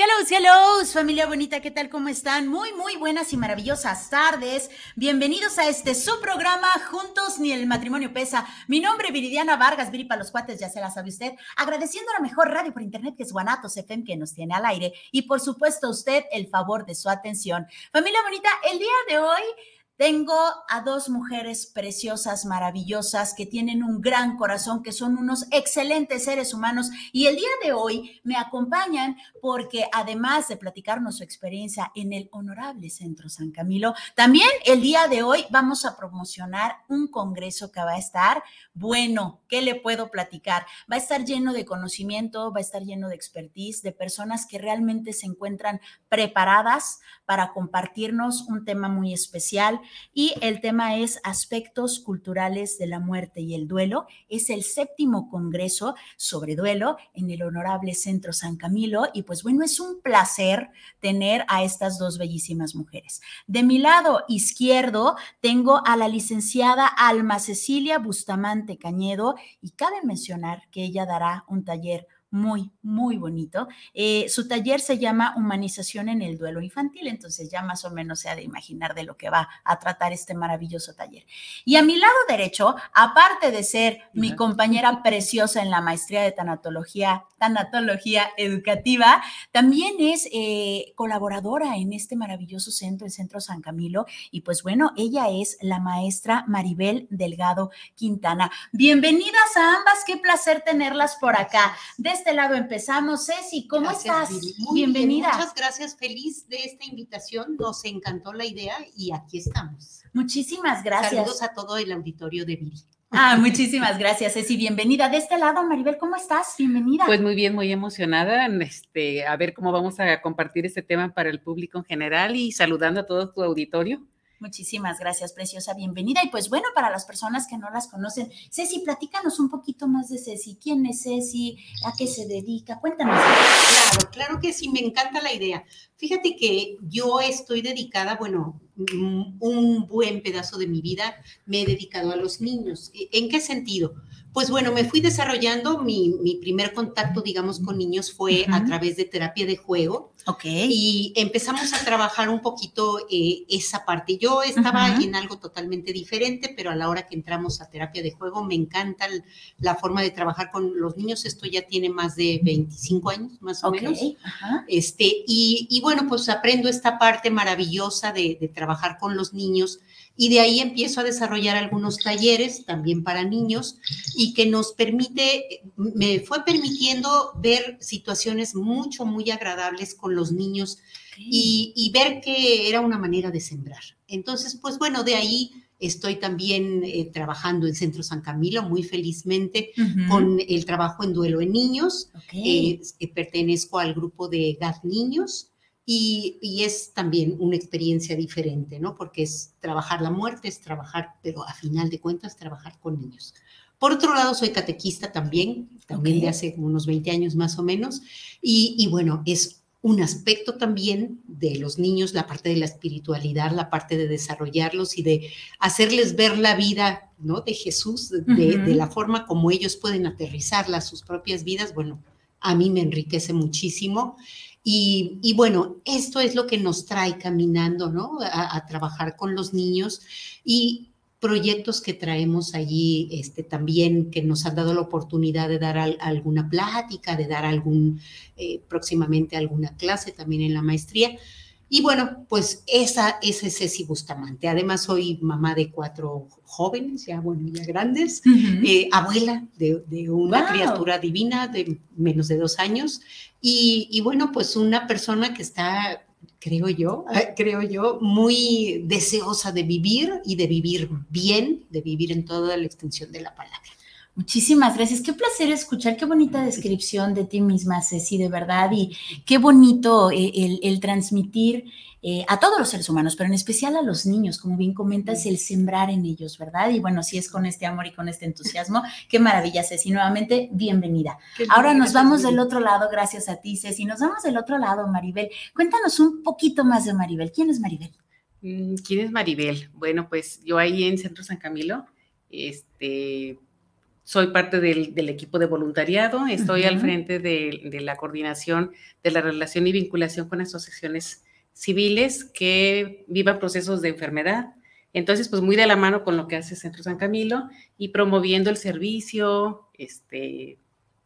Hello, hello, familia bonita, ¿qué tal? ¿Cómo están? Muy, muy buenas y maravillosas tardes. Bienvenidos a este su programa Juntos ni el matrimonio pesa. Mi nombre es Viridiana Vargas, Viri para los cuates, ya se la sabe usted. Agradeciendo a la mejor radio por internet que es Guanatos FM que nos tiene al aire y por supuesto usted el favor de su atención. Familia bonita, el día de hoy tengo a dos mujeres preciosas, maravillosas, que tienen un gran corazón, que son unos excelentes seres humanos y el día de hoy me acompañan porque además de platicarnos su experiencia en el Honorable Centro San Camilo, también el día de hoy vamos a promocionar un congreso que va a estar bueno. ¿Qué le puedo platicar? Va a estar lleno de conocimiento, va a estar lleno de expertise, de personas que realmente se encuentran preparadas para compartirnos un tema muy especial y el tema es aspectos culturales de la muerte y el duelo. Es el séptimo congreso sobre duelo en el Honorable Centro San Camilo y pues bueno, es un placer tener a estas dos bellísimas mujeres. De mi lado izquierdo tengo a la licenciada Alma Cecilia Bustamante Cañedo y cabe mencionar que ella dará un taller muy, muy bonito. Eh, su taller se llama Humanización en el Duelo Infantil, entonces ya más o menos se ha de imaginar de lo que va a tratar este maravilloso taller. Y a mi lado derecho, aparte de ser mi compañera preciosa en la maestría de tanatología, tanatología educativa, también es eh, colaboradora en este maravilloso centro, el Centro San Camilo, y pues bueno, ella es la maestra Maribel Delgado Quintana. Bienvenidas a ambas, qué placer tenerlas por acá este lado empezamos. Ceci, ¿cómo estás? Bienvenida. muchas gracias, feliz de esta invitación. Nos encantó la idea y aquí estamos. Muchísimas gracias. Saludos a todo el auditorio de Viri. Ah, muchísimas gracias, Ceci. Bienvenida. De este lado, Maribel, ¿cómo estás? Bienvenida. Pues muy bien, muy emocionada. Este, a ver cómo vamos a compartir este tema para el público en general y saludando a todo tu auditorio. Muchísimas gracias, preciosa, bienvenida. Y pues bueno, para las personas que no las conocen, Ceci, platícanos un poquito más de Ceci. ¿Quién es Ceci? ¿A qué se dedica? Cuéntanos. Claro, claro que sí, me encanta la idea. Fíjate que yo estoy dedicada, bueno, un buen pedazo de mi vida me he dedicado a los niños. ¿En qué sentido? Pues bueno, me fui desarrollando, mi, primer contacto, digamos, con niños fue a través de terapia de juego. Ok. Y empezamos a trabajar un poquito eh, esa parte. Yo estaba en algo totalmente diferente, pero a la hora que entramos a terapia de juego, me encanta la forma de trabajar con los niños. Esto ya tiene más de 25 años, más o menos. Este, y, y, bueno, pues aprendo esta parte maravillosa de, de trabajar con los niños y de ahí empiezo a desarrollar algunos talleres también para niños y que nos permite, me fue permitiendo ver situaciones mucho, muy agradables con los niños y, ver que era una manera de sembrar. Entonces, pues bueno, de ahí estoy también eh, trabajando en Centro San Camilo muy felizmente con el trabajo en duelo en niños. Eh, pertenezco al grupo de GAD Niños y, es también una experiencia diferente, ¿no? Porque es trabajar la muerte, es trabajar, pero a final de cuentas, trabajar con niños. Por otro lado, soy catequista también, también de hace unos 20 años más o menos, y, y, bueno, es un aspecto también de los niños, la parte de la espiritualidad, la parte de desarrollarlos y de hacerles ver la vida, ¿no? De Jesús, de, de la forma como ellos pueden aterrizarla a sus propias vidas, bueno, a mí me enriquece muchísimo. Y, bueno, esto es lo que nos trae caminando, ¿no? A, trabajar con los niños y proyectos que traemos allí este, también, que nos han dado la oportunidad de dar alguna plática, de dar algún, eh, próximamente alguna clase también en la maestría. Y bueno, pues esa, es Ceci Bustamante. Además, soy mamá de cuatro jóvenes, ya bueno, ya grandes, eh, abuela de, una criatura divina de menos de dos años. Y, bueno, pues una persona que está, creo yo, creo yo, muy deseosa de vivir y de vivir bien, de vivir en toda la extensión de la palabra. Muchísimas gracias. Qué placer escuchar, qué bonita descripción de ti misma, Ceci, de verdad, y qué bonito eh, el, transmitir eh, a todos los seres humanos, pero en especial a los niños, como bien comentas, el sembrar en ellos, ¿verdad? Y bueno, si es con este amor y con este entusiasmo, qué maravilla, Ceci. Nuevamente, bienvenida. Ahora nos vamos del otro lado, gracias a ti, Ceci. Nos vamos del otro lado, Maribel. Cuéntanos un poquito más de Maribel. ¿Quién es Maribel? Mm, ¿Quién es Maribel? Bueno, pues yo ahí en Centro San Camilo, este soy parte del, equipo de voluntariado, estoy al frente de, la coordinación de la relación y vinculación con asociaciones civiles que vivan procesos de enfermedad. Entonces, pues muy de la mano con lo que hace Centro San Camilo y promoviendo el servicio, este,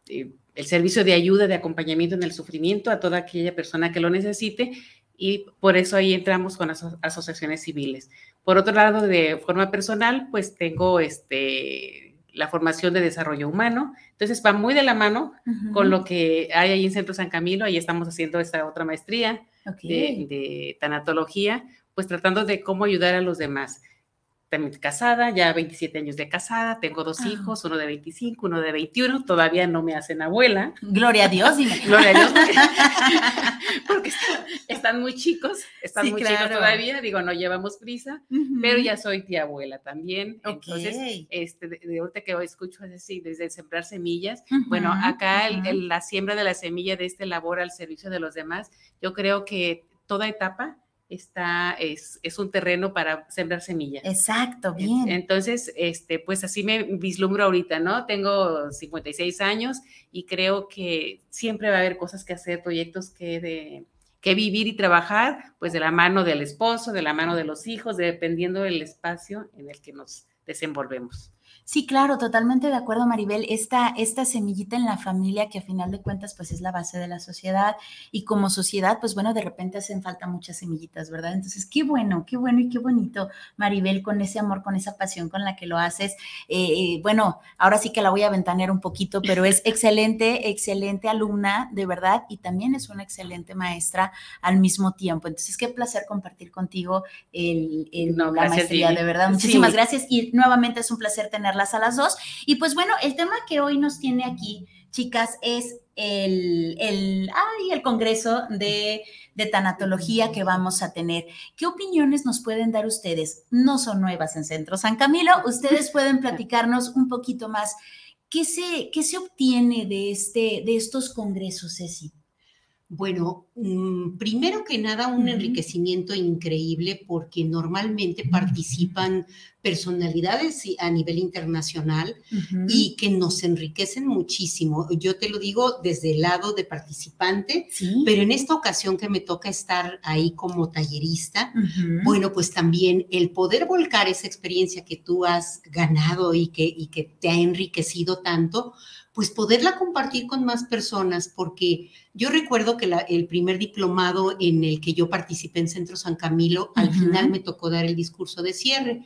eh, el servicio de ayuda, de acompañamiento en el sufrimiento a toda aquella persona que lo necesite y por eso ahí entramos con asociaciones civiles. Por otro lado, de forma personal, pues tengo este la formación de desarrollo humano. Entonces va muy de la mano con lo que hay ahí en Centro San Camilo. Ahí estamos haciendo esta otra maestría de, de, tanatología, pues tratando de cómo ayudar a los demás también casada, ya 27 años de casada, tengo dos ah. hijos, uno de 25, uno de 21, todavía no me hacen abuela. Gloria a Dios. Gloria a Dios, porque, están, muy chicos, están muy chicos todavía, digo, no llevamos prisa, pero ya soy tía abuela también. Entonces, este, de, ahorita que escucho así, desde sembrar semillas, bueno, acá la siembra de la semilla de este labor al servicio de los demás, yo creo que toda etapa está, es, es, un terreno para sembrar semillas. Exacto, bien. Entonces, este, pues así me vislumbro ahorita, ¿no? Tengo 56 años y creo que siempre va a haber cosas que hacer, proyectos que, de, que vivir y trabajar, pues de la mano del esposo, de la mano de los hijos, dependiendo del espacio en el que nos desenvolvemos. Sí, claro, totalmente de acuerdo, Maribel. Esta, esta semillita en la familia que a final de cuentas pues es la base de la sociedad y como sociedad pues bueno, de repente hacen falta muchas semillitas, ¿verdad? Entonces, qué bueno, qué bueno y qué bonito, Maribel, con ese amor, con esa pasión con la que lo haces. Eh, bueno, ahora sí que la voy a ventanear un poquito, pero es excelente, excelente alumna, de verdad, y también es una excelente maestra al mismo tiempo. Entonces, qué placer compartir contigo el, la maestría, de verdad. Muchísimas gracias y nuevamente es un placer tener a las dos. Y pues bueno, el tema que hoy nos tiene aquí, chicas, es el, el, el Congreso de, de, Tanatología que vamos a tener. ¿Qué opiniones nos pueden dar ustedes? No son nuevas en Centro San Camilo, ustedes pueden platicarnos un poquito más. ¿Qué se, qué se obtiene de, este, de estos congresos, Ceci? Bueno, mm, primero que nada, un enriquecimiento increíble porque normalmente participan personalidades a nivel internacional y que nos enriquecen muchísimo. Yo te lo digo desde el lado de participante, pero en esta ocasión que me toca estar ahí como tallerista, bueno, pues también el poder volcar esa experiencia que tú has ganado y que, y que te ha enriquecido tanto, pues poderla compartir con más personas, porque yo recuerdo que el primer diplomado en el que yo participé en Centro San Camilo, al final me tocó dar el discurso de cierre.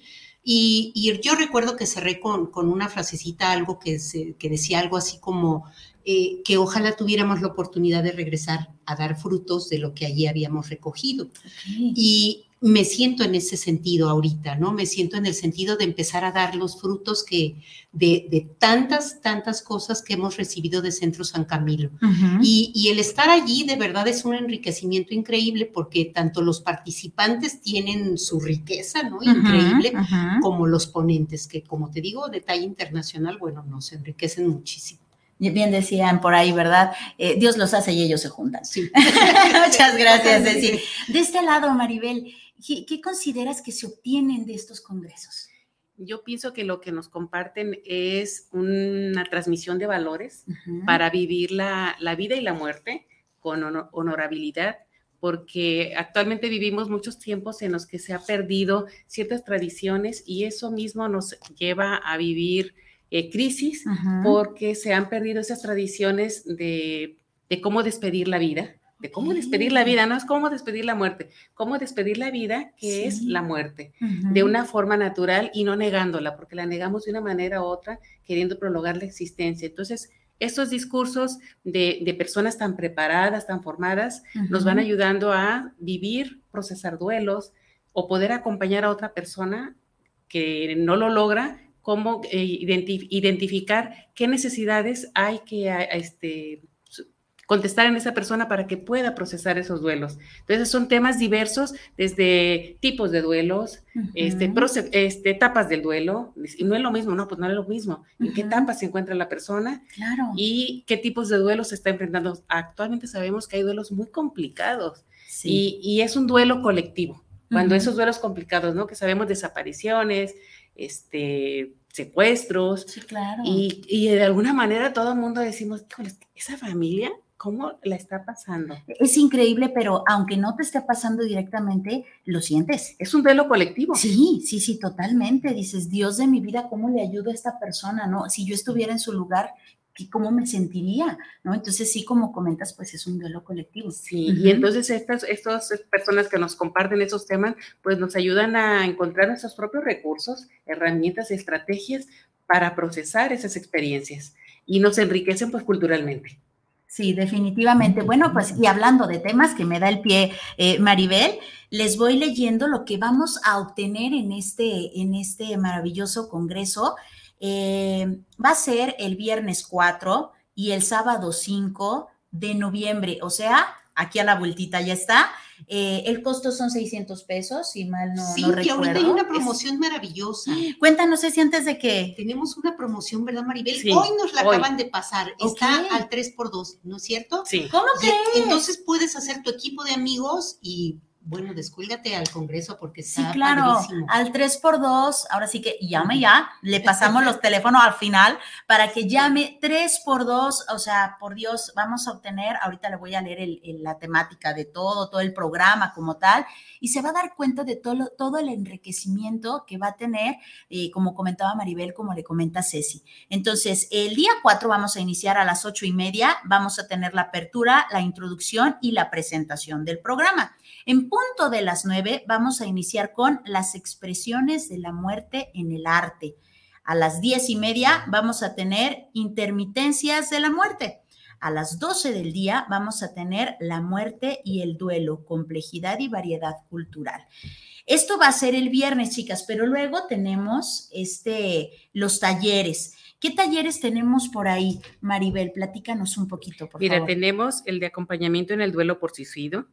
Y, yo recuerdo que cerré con, con una frasecita, algo que, que decía algo así como eh, que ojalá tuviéramos la oportunidad de regresar a dar frutos de lo que allí habíamos recogido. Y me siento en ese sentido ahorita, ¿no? Me siento en el sentido de empezar a dar los frutos que de, tantas, tantas cosas que hemos recibido de Centro San Camilo. y, el estar allí de verdad es un enriquecimiento increíble porque tanto los participantes tienen su riqueza, ¿no? Increíble, como los ponentes, que como te digo, detalle internacional, bueno, nos enriquecen muchísimo. Bien decían por ahí, ¿verdad? Eh, Dios los hace y ellos se juntan. Sí. Muchas gracias, De este lado, Maribel, ¿qué, consideras que se obtienen de estos congresos? yo pienso que lo que nos comparten es una transmisión de valores para vivir la, vida y la muerte con honorabilidad, porque actualmente vivimos muchos tiempos en los que se ha perdido ciertas tradiciones y eso mismo nos lleva a vivir eh, crisis porque se han perdido esas tradiciones de, de cómo despedir la vida de cómo despedir la vida, no es cómo despedir la muerte, cómo despedir la vida, que es la muerte, de una forma natural y no negándola, porque la negamos de una manera u otra, queriendo prolongar la existencia. Entonces, estos discursos de, personas tan preparadas, tan formadas, nos van ayudando a vivir, procesar duelos o poder acompañar a otra persona que no lo logra, cómo eh, identificar qué necesidades hay que este, contestar en esa persona para que pueda procesar esos duelos. Entonces son temas diversos, desde tipos de duelos, este, este, etapas del duelo, y no es lo mismo, no, pues no es lo mismo, en qué etapa se encuentra la persona claro. y qué tipos de duelos se está enfrentando. Actualmente sabemos que hay duelos muy complicados y, es un duelo colectivo. Cuando esos duelos complicados, ¿no? Que sabemos desapariciones, este, secuestros. Sí, claro. Y, y, de alguna manera todo el mundo decimos, esa familia ¿Cómo la está pasando? Es increíble, pero aunque no te esté pasando directamente, lo sientes. Es un duelo colectivo. Sí, sí, sí, totalmente. Dices, Dios de mi vida, ¿cómo le ayudo a esta persona? ¿No? Si yo estuviera en su lugar, ¿cómo me sentiría? ¿No? Entonces, sí, como comentas, pues es un duelo colectivo. Sí, y entonces estas, estas personas que nos comparten esos temas, pues nos ayudan a encontrar nuestros propios recursos, herramientas, estrategias para procesar esas experiencias y nos enriquecen pues culturalmente. Sí, definitivamente. Bueno, pues y hablando de temas que me da el pie eh, Maribel, les voy leyendo lo que vamos a obtener en este, en este maravilloso congreso. Eh, va a ser el viernes 4 y el sábado 5 de noviembre, o sea, aquí a la vueltita ya está. Eh, el costo son 600 pesos, si mal no, sí, no que ahorita hay una promoción maravillosa. Cuéntanos, si antes de que... Tenemos una promoción, ¿verdad, Maribel? hoy nos la acaban de pasar. Está al 3x2, ¿no es cierto? Sí. ¿Cómo crees? Entonces puedes hacer tu equipo de amigos y bueno, descuélgate al Congreso porque está Sí, claro, al 3x2, ahora sí que llame ya, le pasamos los teléfonos al final para que llame 3x2, o sea, por Dios, vamos a obtener, ahorita le voy a leer la temática de todo, todo el programa como tal, y se va a dar cuenta de todo, todo el enriquecimiento que va a tener, eh, como comentaba Maribel, como le comenta Ceci. Entonces, el día 4 vamos a iniciar a las 8 y media, vamos a tener la apertura, la introducción y la presentación del programa. En punto de las nueve vamos a iniciar con las expresiones de la muerte en el arte. A las diez y media vamos a tener intermitencias de la muerte. A las doce del día vamos a tener la muerte y el duelo, complejidad y variedad cultural. Esto va a ser el viernes, chicas, pero luego tenemos este, los talleres. ¿Qué talleres tenemos por ahí, Maribel? Platícanos un poquito, por Mira, favor. Mira, tenemos el de acompañamiento en el duelo por suicidio.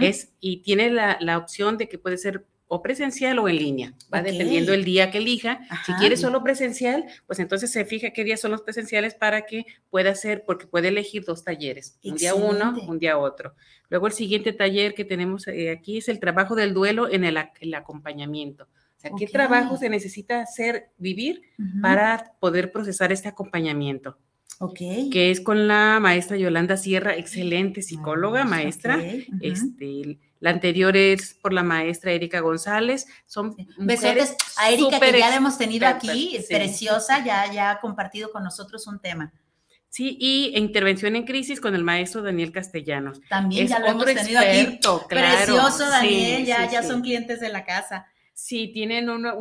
es, y tiene la, la, opción de que puede ser o presencial o en línea, va dependiendo el día que elija. Si quiere solo presencial, pues entonces se fija qué días son los presenciales para que pueda hacer, porque puede elegir dos talleres, un día uno, un día otro. Luego el siguiente taller que tenemos eh, aquí es el trabajo del duelo en el, el acompañamiento. O sea, ¿qué trabajo se necesita hacer, vivir para poder procesar este acompañamiento? Ok. Que es con la maestra Yolanda Sierra, excelente psicóloga, maestra. Este, la anterior es por la maestra Erika González. Son Besotes a Erika, que ya la hemos tenido aquí, es preciosa, ya, ya ha compartido con nosotros un tema. Sí, y intervención en crisis con el maestro Daniel Castellanos. También ya lo hemos tenido aquí. Precioso, Daniel, ya, ya son clientes de la casa. Sí, tienen una,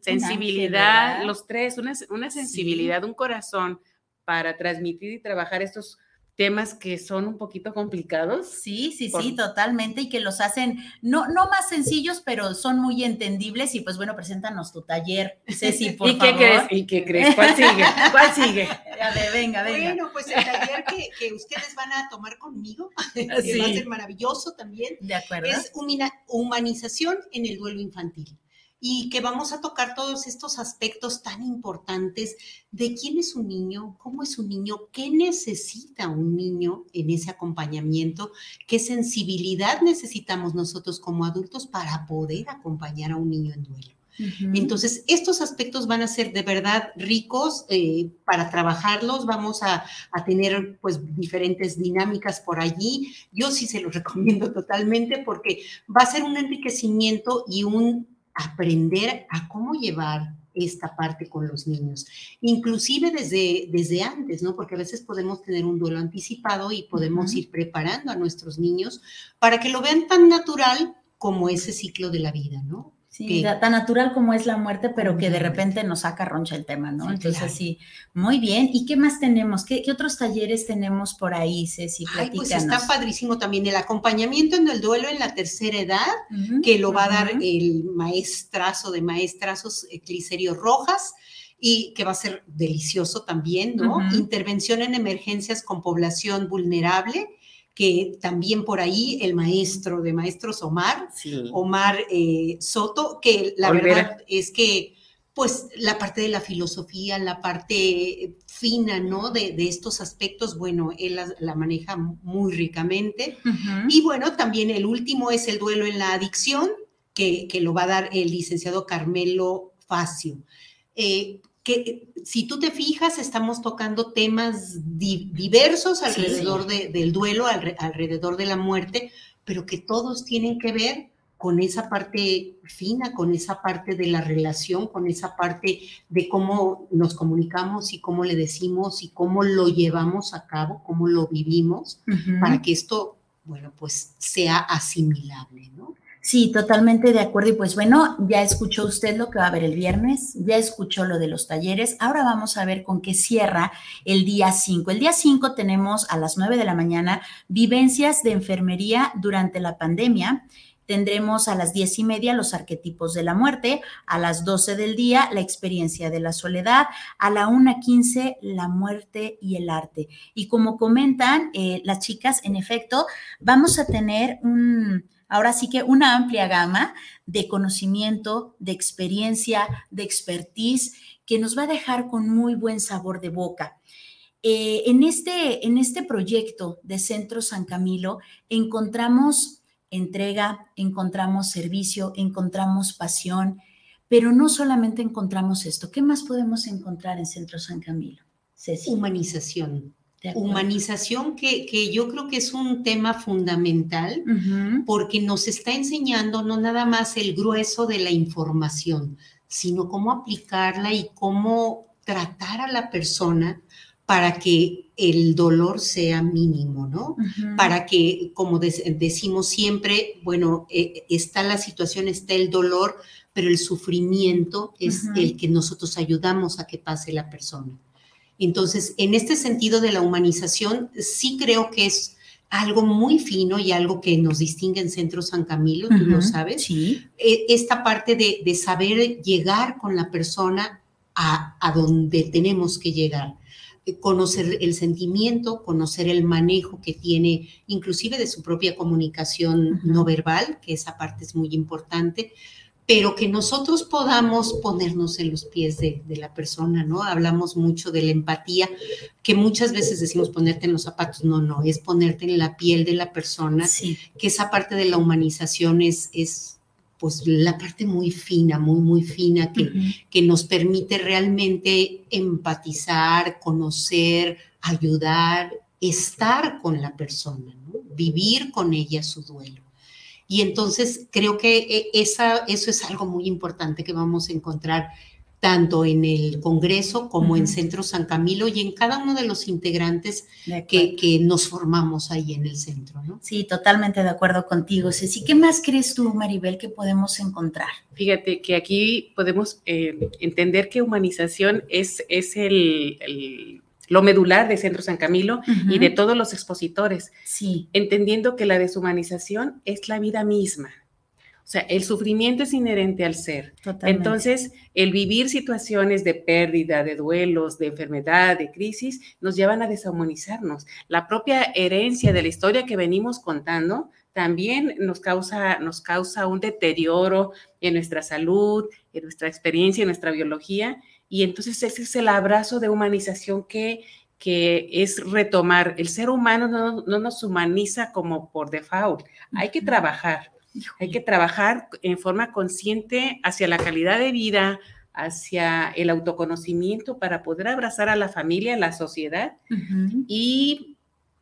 sensibilidad, los tres, una, una sensibilidad, un corazón para transmitir y trabajar estos temas que son un poquito complicados. Sí, sí, sí, totalmente, y que los hacen no, no más sencillos, pero son muy entendibles. Y pues bueno, preséntanos tu taller, Ceci, por ¿Y Qué crees? ¿Y qué crees? ¿Cuál sigue? ¿Cuál sigue? A ver, venga, venga. Bueno, pues el taller que, ustedes van a tomar conmigo, que va a ser maravilloso también, de acuerdo. es humanización en el duelo infantil y que vamos a tocar todos estos aspectos tan importantes de quién es un niño, cómo es un niño, qué necesita un niño en ese acompañamiento, qué sensibilidad necesitamos nosotros como adultos para poder acompañar a un niño en duelo. Entonces, estos aspectos van a ser de verdad ricos eh, para trabajarlos. Vamos a, a, tener pues diferentes dinámicas por allí. Yo sí se los recomiendo totalmente porque va a ser un enriquecimiento y un aprender a cómo llevar esta parte con los niños, inclusive desde, desde antes, ¿no? Porque a veces podemos tener un duelo anticipado y podemos ir preparando a nuestros niños para que lo vean tan natural como ese ciclo de la vida, ¿no? Sí, tan natural como es la muerte, pero que de repente nos saca roncha el tema, ¿no? Entonces, sí, muy bien. ¿Y qué más tenemos? ¿Qué, otros talleres tenemos por ahí, Ceci? Ay, pues está padrísimo también el acompañamiento en el duelo en la tercera edad, que lo va a dar el maestrazo de maestrazos Ecliserio Rojas y que va a ser delicioso también, ¿no? Intervención en emergencias con población vulnerable que también por ahí el maestro de maestros Omar, Omar eh, Soto, que la verdad es que pues la parte de la filosofía, la parte fina, ¿no? De, estos aspectos, bueno, él la, maneja muy ricamente. Y bueno, también el último es el duelo en la adicción, que, lo va a dar el licenciado Carmelo Facio. Eh, que si tú te fijas, estamos tocando temas diversos alrededor del duelo, alrededor de la muerte, pero que todos tienen que ver con esa parte fina, con esa parte de la relación, con esa parte de cómo nos comunicamos y cómo le decimos y cómo lo llevamos a cabo, cómo lo vivimos, para que esto, bueno, pues sea asimilable, ¿no? Sí, totalmente de acuerdo. Y pues bueno, ya escuchó usted lo que va a haber el viernes, ya escuchó lo de los talleres. Ahora vamos a ver con qué cierra el día 5. El día 5 tenemos a las 9 de la mañana vivencias de enfermería durante la pandemia. Tendremos a las diez y media los arquetipos de la muerte, a las 12 del día la experiencia de la soledad, a la 1.15 la muerte y el arte. Y como comentan eh, las chicas, en efecto, vamos a tener un Ahora sí que una amplia gama de conocimiento, de experiencia, de expertise que nos va a dejar con muy buen sabor de boca. Eh, en, este, en este proyecto de Centro San Camilo encontramos entrega, encontramos servicio, encontramos pasión, pero no solamente encontramos esto. ¿Qué más podemos encontrar en Centro San Camilo? Humanización humanización que, que, yo creo que es un tema fundamental porque nos está enseñando no nada más el grueso de la información, sino cómo aplicarla y cómo tratar a la persona para que el dolor sea mínimo, ¿no? Para que, como decimos siempre, bueno, eh, está la situación, está el dolor, pero el sufrimiento es el que nosotros ayudamos a que pase la persona. Entonces, en este sentido de la humanización, sí creo que es algo muy fino y algo que nos distingue en Centro San Camilo, tú lo sabes. Sí. E, esta parte de, saber llegar con la persona a, donde tenemos que llegar eh, conocer el sentimiento, conocer el manejo que tiene, inclusive de su propia comunicación no verbal, que esa parte es muy importante, pero que nosotros podamos ponernos en los pies de, la persona, ¿no? Hablamos mucho de la empatía, que muchas veces decimos ponerte en los zapatos, no, no, es ponerte en la piel de la persona, que esa parte de la humanización es, es pues la parte muy fina, muy, muy fina, que, que nos permite realmente empatizar, conocer, ayudar, estar con la persona, ¿no? vivir con ella su duelo. Y entonces creo que eh, esa, eso es algo muy importante que vamos a encontrar tanto en el Congreso como en Centro San Camilo y en cada uno de los integrantes que, que, nos formamos ahí en el centro. ¿no? Sí, totalmente de acuerdo contigo, Ceci. ¿Qué más crees tú, Maribel, que podemos encontrar? Fíjate que aquí podemos eh, entender que humanización es, es el lo medular de Centro San Camilo y de todos los expositores. Sí. Entendiendo que la deshumanización es la vida misma. O sea, el sufrimiento es inherente al ser. Totalmente. Entonces, el vivir situaciones de pérdida, de duelos, de enfermedad, de crisis, nos llevan a deshumanizarnos. La propia herencia de la historia que venimos contando también nos causa, nos causa un deterioro en nuestra salud, en nuestra experiencia, en nuestra biología, y entonces ese es el abrazo de humanización que, que es retomar. El ser humano no, nos humaniza como por default. Hay que trabajar. Hay que trabajar en forma consciente hacia la calidad de vida, hacia el autoconocimiento para poder abrazar a la familia, a la sociedad y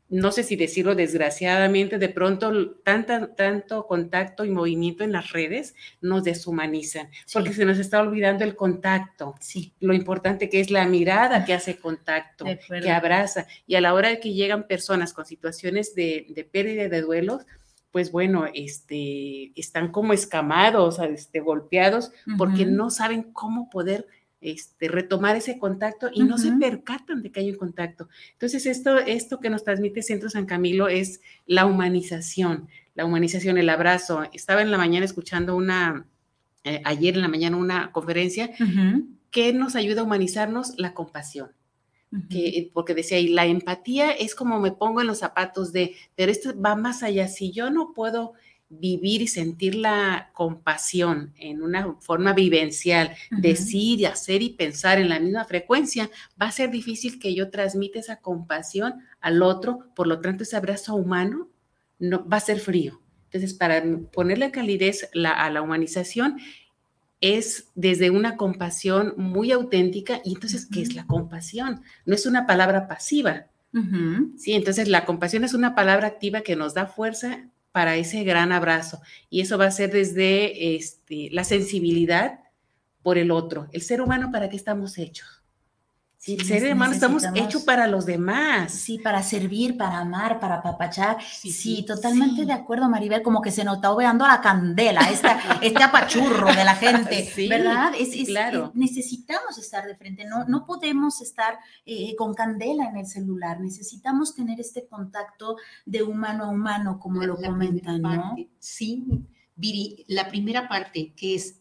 no sé si decirlo desgraciadamente, de pronto tanto contacto y movimiento en las redes nos deshumanizan, porque se nos está olvidando el contacto, sí. lo importante que es la mirada que hace contacto, que abraza. Y a la hora de que llegan personas con situaciones de, de pérdida de duelos, pues bueno, este, están como escamados, este, golpeados, porque no saben cómo poder este, retomar ese contacto y no se percatan de que hay un contacto. Entonces, esto, esto que nos transmite Centro San Camilo es la humanización, la humanización, el abrazo. Estaba en la mañana escuchando una, eh, ayer en la mañana una conferencia que nos ayuda a humanizarnos la compasión. Que, porque decía, y la empatía es como me pongo en los zapatos de, pero esto va más allá. Si yo no puedo vivir y sentir la compasión en una forma vivencial, decir, hacer y pensar en la misma frecuencia, va a ser difícil que yo transmita esa compasión al otro, por lo tanto ese abrazo humano no, va a ser frío. Entonces, para ponerle calidez a la humanización es desde una compasión muy auténtica. Y entonces, ¿qué es la compasión? No es una palabra pasiva. Sí, entonces la compasión es una palabra activa que nos da fuerza para ese gran abrazo. Y eso va a ser desde este, la sensibilidad por el otro. El ser humano, ¿para qué estamos hechos? Sí, ser humano estamos hechos para los demás. Sí, para servir, para amar, para papachar. Sí, totalmente de acuerdo, Maribel, como que se nos está oveando la candela, este apachurro de la gente, ¿verdad? Es, claro. necesitamos estar de frente, no, no podemos estar eh, con candela en el celular, necesitamos tener este contacto de humano a humano, como lo comentan, ¿no? Sí, Viri, la primera parte que es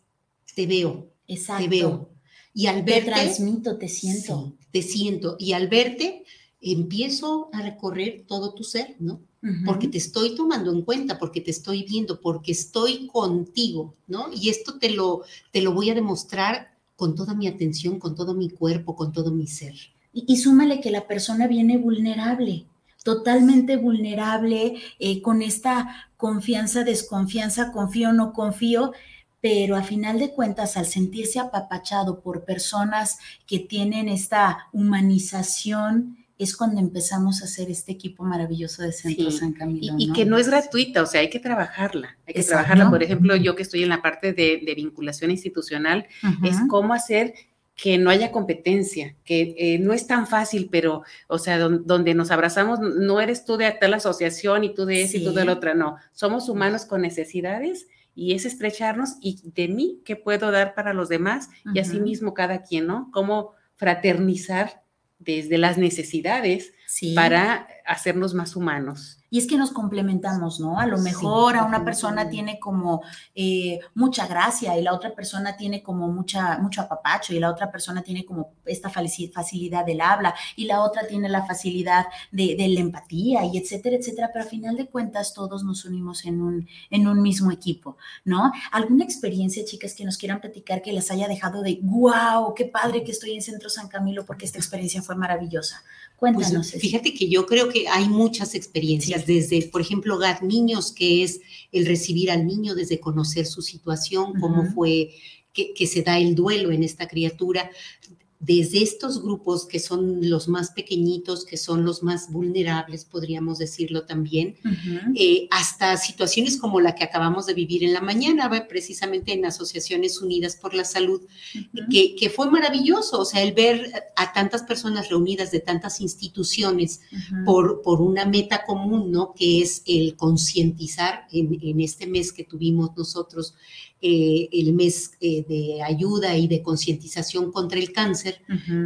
te veo, Exacto. te veo y al verte... Te transmito, te siento. te siento. Y al verte, empiezo a recorrer todo tu ser, ¿no? Porque te estoy tomando en cuenta, porque te estoy viendo, porque estoy contigo, ¿no? Y esto te lo, te lo voy a demostrar con toda mi atención, con todo mi cuerpo, con todo mi ser. Y, súmale que la persona viene vulnerable, totalmente vulnerable, eh, con esta confianza, desconfianza, confío, no confío, pero a final de cuentas, al sentirse apapachado por personas que tienen esta humanización, es cuando empezamos a hacer este equipo maravilloso de Centro San Camilo. Y, que no es gratuita, o sea, hay que trabajarla. Hay que trabajarla. Por ejemplo, yo que estoy en la parte de, vinculación institucional, es cómo hacer que no haya competencia, que eh, no es tan fácil, pero, o sea, donde nos abrazamos, no eres tú de tal asociación y tú de esa y tú de la otra, no. Somos humanos con necesidades y es estrecharnos y de mí qué puedo dar para los demás y así mismo cada quien, ¿no? Cómo fraternizar desde las necesidades para hacernos más humanos. Y es que nos complementamos, ¿no? A lo mejor a una persona tiene como eh, mucha gracia y la otra persona tiene como mucha, mucho apapacho y la otra persona tiene como esta facilidad del habla y la otra tiene la facilidad de, la empatía y etcétera, etcétera. Pero a final de cuentas todos nos unimos en un, en un mismo equipo, ¿no? ¿Alguna experiencia, chicas, que nos quieran platicar que les haya dejado de, wow, qué padre que estoy en Centro San Camilo porque esta experiencia fue maravillosa? Pues, Cuéntanos. fíjate que yo creo que hay muchas experiencias, desde, por ejemplo, GAT Niños, que es el recibir al niño desde conocer su situación, cómo fue que, que, se da el duelo en esta criatura, desde estos grupos que son los más pequeñitos, que son los más vulnerables, podríamos decirlo también, eh, hasta situaciones como la que acabamos de vivir en la mañana, precisamente en Asociaciones Unidas por la Salud, que, que, fue maravilloso, o sea, el ver a tantas personas reunidas de tantas instituciones por, por una meta común, ¿no? Que es el concientizar en, en este mes que tuvimos nosotros eh, el mes eh, de ayuda y de concientización contra el cáncer,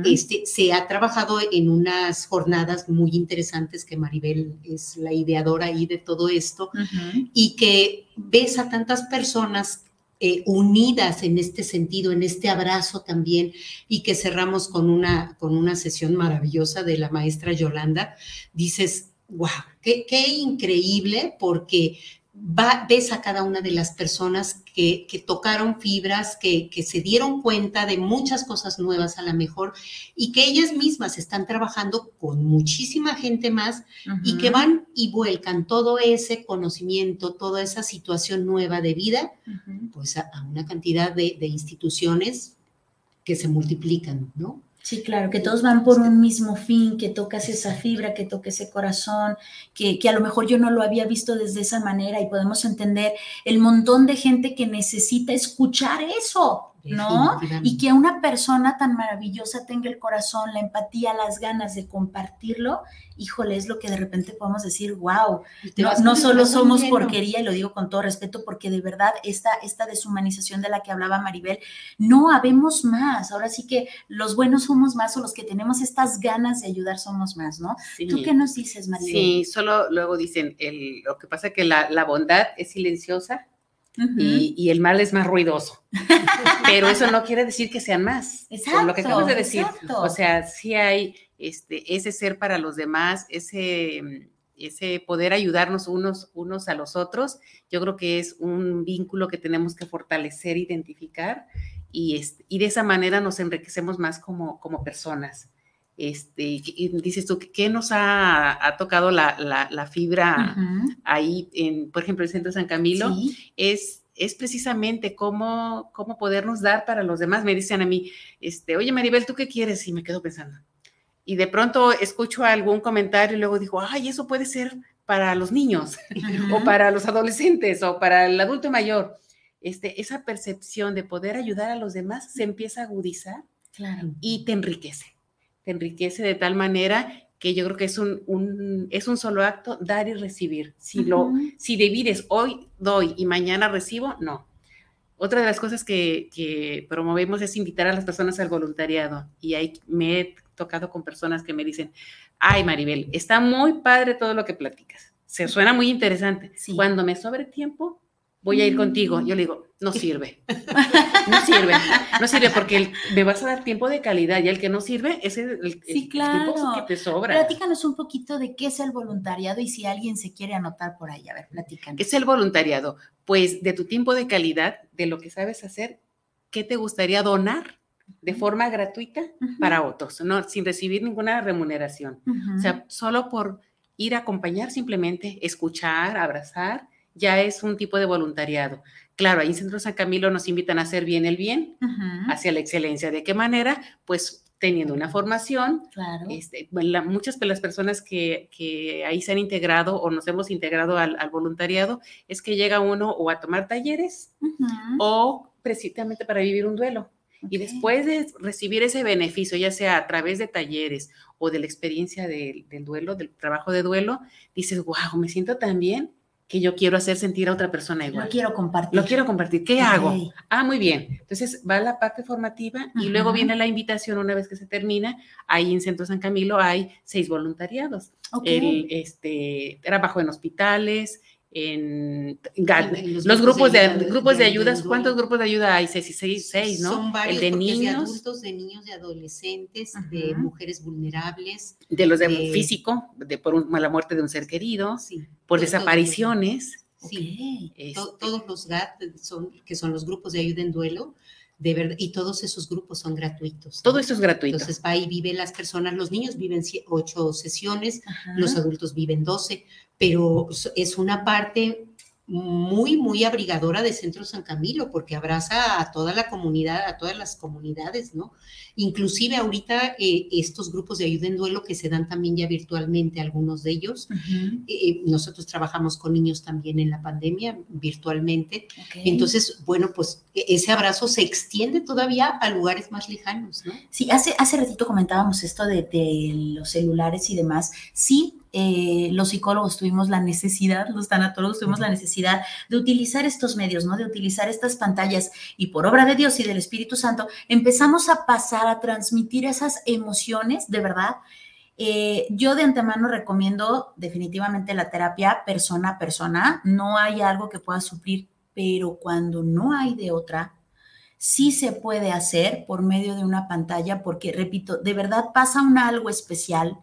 este, se ha trabajado en unas jornadas muy interesantes que Maribel es la ideadora ahí de todo esto y que ves a tantas personas eh, unidas en este sentido, en este abrazo también, y que cerramos con una, con una sesión maravillosa de la maestra Yolanda, dices, wow, qué, qué increíble, porque ves a cada una de las personas que, tocaron fibras, que, se dieron cuenta de muchas cosas nuevas a lo mejor y que ellas mismas están trabajando con muchísima gente más y que van y vuelcan todo ese conocimiento, toda esa situación nueva de vida, pues a, una cantidad de, de instituciones que se multiplican, ¿no? Sí, claro, que todos van por un mismo fin, que tocas esa fibra, que toques ese corazón, que, que, a lo mejor yo no lo había visto desde esa manera y podemos entender el montón de gente que necesita escuchar eso, ¿no? Y que una persona tan maravillosa tenga el corazón, la empatía, las ganas de compartirlo, híjole, es lo que de repente podemos decir, wow, no, solo somos porquería, y lo digo con todo respeto, porque de verdad esta, esta deshumanización de la que hablaba Maribel, no habemos más, ahora sí que los buenos somos más o los que tenemos estas ganas de ayudar somos más, ¿no? ¿Tú qué nos dices, Maribel? Sí, solo luego dicen, el, lo que pasa es que la, la bondad es silenciosa y, el mal es más ruidoso. Pero eso no quiere decir que sean más. Exacto, lo que acabas de decir. O sea, sí hay este, ese ser para los demás, ese, ese poder ayudarnos unos, unos a los otros. Yo creo que es un vínculo que tenemos que fortalecer, identificar y, y de esa manera nos enriquecemos más como, como personas. Este, dices tú, ¿qué nos ha, tocado la, fibra ahí, en, por ejemplo, el Centro San Camilo? Es, es precisamente cómo, cómo podernos dar para los demás. Me dicen a mí, este, oye Maribel, ¿tú qué quieres? Y me quedo pensando. Y de pronto escucho algún comentario y luego digo, ay, eso puede ser para los niños o para los adolescentes o para el adulto mayor. Este, esa percepción de poder ayudar a los demás se empieza a agudizar y te enriquece te enriquece de tal manera que yo creo que es un, es un solo acto, dar y recibir. Si, lo, si divides hoy doy y mañana recibo, no. Otra de las cosas que, promovemos es invitar a las personas al voluntariado. Y ahí me he tocado con personas que me dicen, ay Maribel, está muy padre todo lo que platicas. Se suena muy interesante. Cuando me sobre tiempo, voy a ir contigo. Yo le digo, no sirve. No sirve. No sirve porque me vas a dar tiempo de calidad y el que no sirve es el, sí, claro. que te sobra. Platícanos un poquito de qué es el voluntariado y si alguien se quiere anotar por ahí. A ver, platícanos. ¿Qué es el voluntariado? Pues de tu tiempo de calidad, de lo que sabes hacer, ¿qué te gustaría donar? de forma gratuita para otros, no, sin recibir ninguna remuneración. O sea, solo por ir a acompañar simplemente, escuchar, abrazar ya es un tipo de voluntariado. Claro, ahí en Centro San Camilo nos invitan a hacer bien el bien, hacia la excelencia. ¿De qué manera? Pues teniendo una formación. Claro. Este, muchas de las personas que, ahí se han integrado o nos hemos integrado al, voluntariado es que llega uno o a tomar talleres o precisamente para vivir un duelo. Y después de recibir ese beneficio, ya sea a través de talleres o de la experiencia del duelo, del trabajo de duelo, dices, wow, me siento tan bien que yo quiero hacer sentir a otra persona igual. Lo quiero compartir. Lo quiero compartir. ¿Qué hago? Ah, muy bien. Entonces va la parte formativa y luego viene la invitación una vez que se termina. Ahí en Centro San Camilo hay seis voluntariados. El, este, trabajo en hospitales, en, los, grupos, de, grupos de, ayudas, ¿cuántos grupos de ayuda hay? Seis, seis, seis ¿no? Son varios, el de niños. De adultos, de niños, de adolescentes, de mujeres vulnerables. De los de, físico, de por la muerte de un ser querido, por desapariciones. Sí, este todos los GAT son, que son los grupos de ayuda en duelo, de verdad, y todos esos grupos son gratuitos. Todo esto es gratuito. Entonces va y viven las personas, los niños viven ocho sesiones, los adultos viven doce, pero es una parte muy, muy abrigadora de Centro San Camilo, porque abraza a toda la comunidad, a todas las comunidades, ¿no? Inclusive ahorita eh, estos grupos de ayuda en duelo que se dan también ya virtualmente, algunos de ellos. Eh, nosotros trabajamos con niños también en la pandemia, virtualmente. Entonces, bueno, pues e, ese abrazo se extiende todavía a lugares más lejanos, ¿no? Sí, hace, hace ratito comentábamos esto de, de los celulares y demás. Sí, eh, los psicólogos tuvimos la necesidad, los tanatólogos tuvimos la necesidad de utilizar estos medios, ¿no? De utilizar estas pantallas y por obra de Dios y del Espíritu Santo empezamos a pasar a transmitir esas emociones, de verdad. Eh, yo de antemano recomiendo definitivamente la terapia persona a persona. No hay algo que pueda suplir, pero cuando no hay de otra, sí se puede hacer por medio de una pantalla, porque, repito, de verdad pasa un algo especial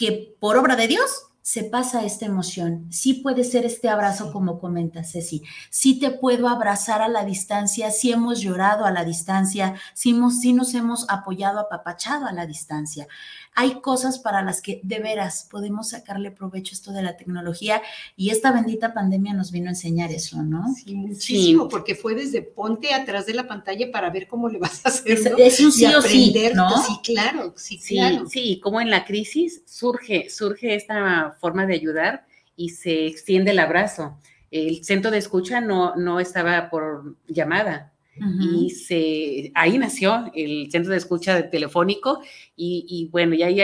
que por obra de Dios se pasa esta emoción. Sí puede ser este abrazo como comenta Ceci. Sí te puedo abrazar a la distancia, sí hemos llorado a la distancia, sí, sí nos hemos apoyado, apapachado a la distancia hay cosas para las que de veras podemos sacarle provecho esto de la tecnología y esta bendita pandemia nos vino a enseñar eso, ¿no? Sí, muchísimo, porque fue desde ponte atrás de la pantalla para ver cómo le vas a hacer. Es, un sí o sí, ¿no? Sí, claro, sí, sí, claro. Sí, como en la crisis surge, surge esta forma de ayudar y se extiende el abrazo. El centro de escucha no, no estaba por llamada, y se, ahí nació el centro de escucha telefónico y, bueno, ya ahí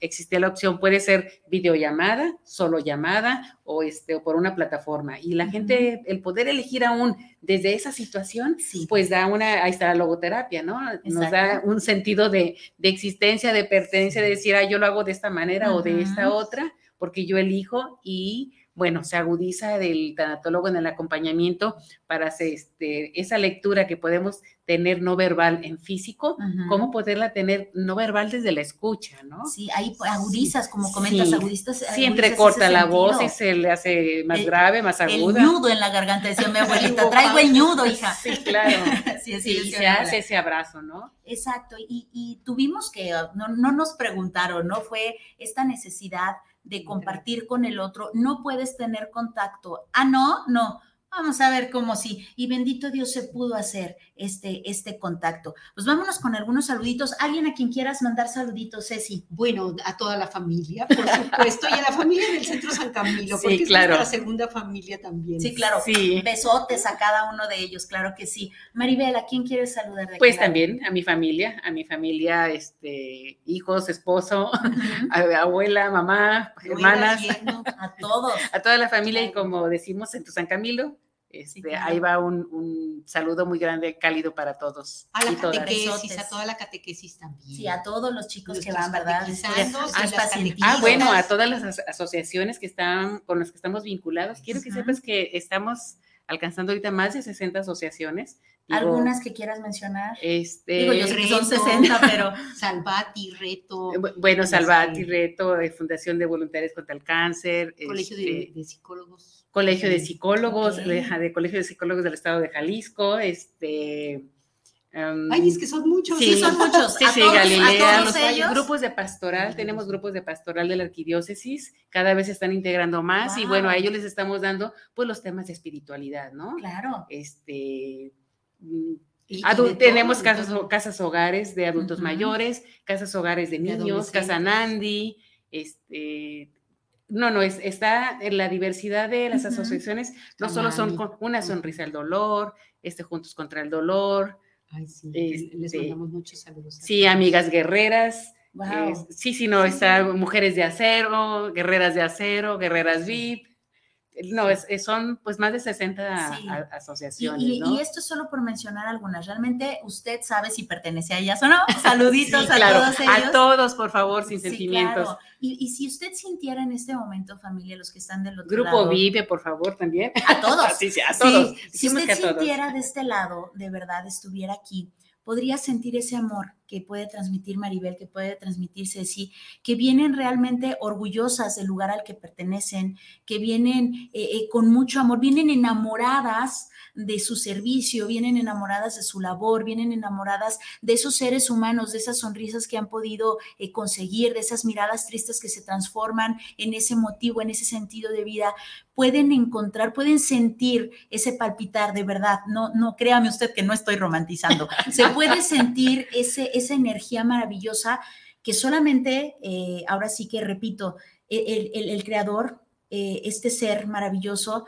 existía la opción, puede ser videollamada, solo llamada o, este, o por una plataforma. Y la gente, el poder elegir aún desde esa situación, pues da una, ahí está la logoterapia, ¿no? Nos da un sentido de, existencia, de pertenencia, de decir, ah, yo lo hago de esta manera o de esta otra, porque yo elijo y bueno, se agudiza del tanatólogo en el acompañamiento para hacer este, esa lectura que podemos tener no verbal en físico, cómo poderla tener no verbal desde la escucha, ¿no? Sí, ahí agudizas, como comentas, agudizas. Sí, entrecorta la voz y se le hace más grave, más aguda. El nudo en la garganta, decía mi abuelita, traigo el nudo, hija. Sí, claro. sí, sí, se hace ese abrazo, ¿no? Exacto, y, y tuvimos que, no, no nos preguntaron, ¿no? Fue esta necesidad de compartir con el otro, no puedes tener contacto. Ah, no, no. Vamos a ver cómo sí. Y bendito Dios se pudo hacer este, este contacto. Pues vámonos con algunos saluditos. ¿Alguien a quien quieras mandar saluditos, Ceci? Bueno, a toda la familia, por supuesto, y a la familia del Centro San Camilo, porque es nuestra segunda familia también. Sí, claro. Sí. Besotes a cada uno de ellos, claro que sí. Maribel, ¿a quién quieres saludar? De pues también a mi familia, a mi familia, este, hijos, esposo, abuela, mamá, hermanas. a todos. A toda la familia y como decimos, Centro San Camilo, este, ahí va un, saludo muy grande, cálido para todos. A la catequesis, a toda la catequesis también. Sí, a todos los chicos que van, ¿verdad? ah, bueno, a todas las asociaciones que están, con las que estamos vinculados. Quiero que sepas que estamos alcanzando ahorita más de 60 asociaciones. ¿Algunas que quieras mencionar? Este, Digo, yo que son 60, pero... Salvati, Reto. Eh, bueno, Salvati, Reto, Fundación de Voluntarios contra el Cáncer. Colegio de este, Psicólogos. Colegio de Psicólogos, de, Colegio de Psicólogos del Estado de Jalisco, este... Em, Ay, es que son muchos. Sí, son muchos. Sí, sí, Galilea, los grupos de pastoral, tenemos grupos de pastoral de la arquidiócesis, cada vez se están integrando más y bueno, a ellos les estamos dando pues los temas de espiritualidad, ¿no? Claro. Este, mm, tenemos casas, casas hogares de adultos mayores, casas hogares de niños, Casa Nandi, este, no, no, es, está en la diversidad de las asociaciones, no solo son una sonrisa al dolor, este Juntos contra el Dolor. Ay, sí, les este, mandamos muchos saludos. Sí, amigas guerreras. sí, sí, no, está Mujeres de Acero, Guerreras de Acero, Guerreras VIP no, es, son pues más de 60 asociaciones. Y, ¿no? y, esto solo por mencionar algunas. Realmente usted sabe si pertenece a ellas o no. Saluditos a todos ellos. A todos, por favor, sin sentimientos. Y, si usted sintiera en este momento, familia, los que están del otro Grupo lado. Grupo Vive, por favor, también. A todos. sí, a todos. Si usted sintiera de este lado, de verdad, estuviera aquí podría sentir ese amor que puede transmitir Maribel, que puede transmitir Ceci, que vienen realmente orgullosas del lugar al que pertenecen, que vienen eh, eh, con mucho amor, vienen enamoradas de su servicio, vienen enamoradas de su labor, vienen enamoradas de esos seres humanos, de esas sonrisas que han podido eh, conseguir, de esas miradas tristes que se transforman en ese motivo, en ese sentido de vida, pueden encontrar, pueden sentir ese palpitar de verdad. No, no, créame usted que no estoy romantizando. Se puede sentir ese, esa energía maravillosa que solamente, eh, ahora sí que repito, el, el, creador, eh, este ser maravilloso,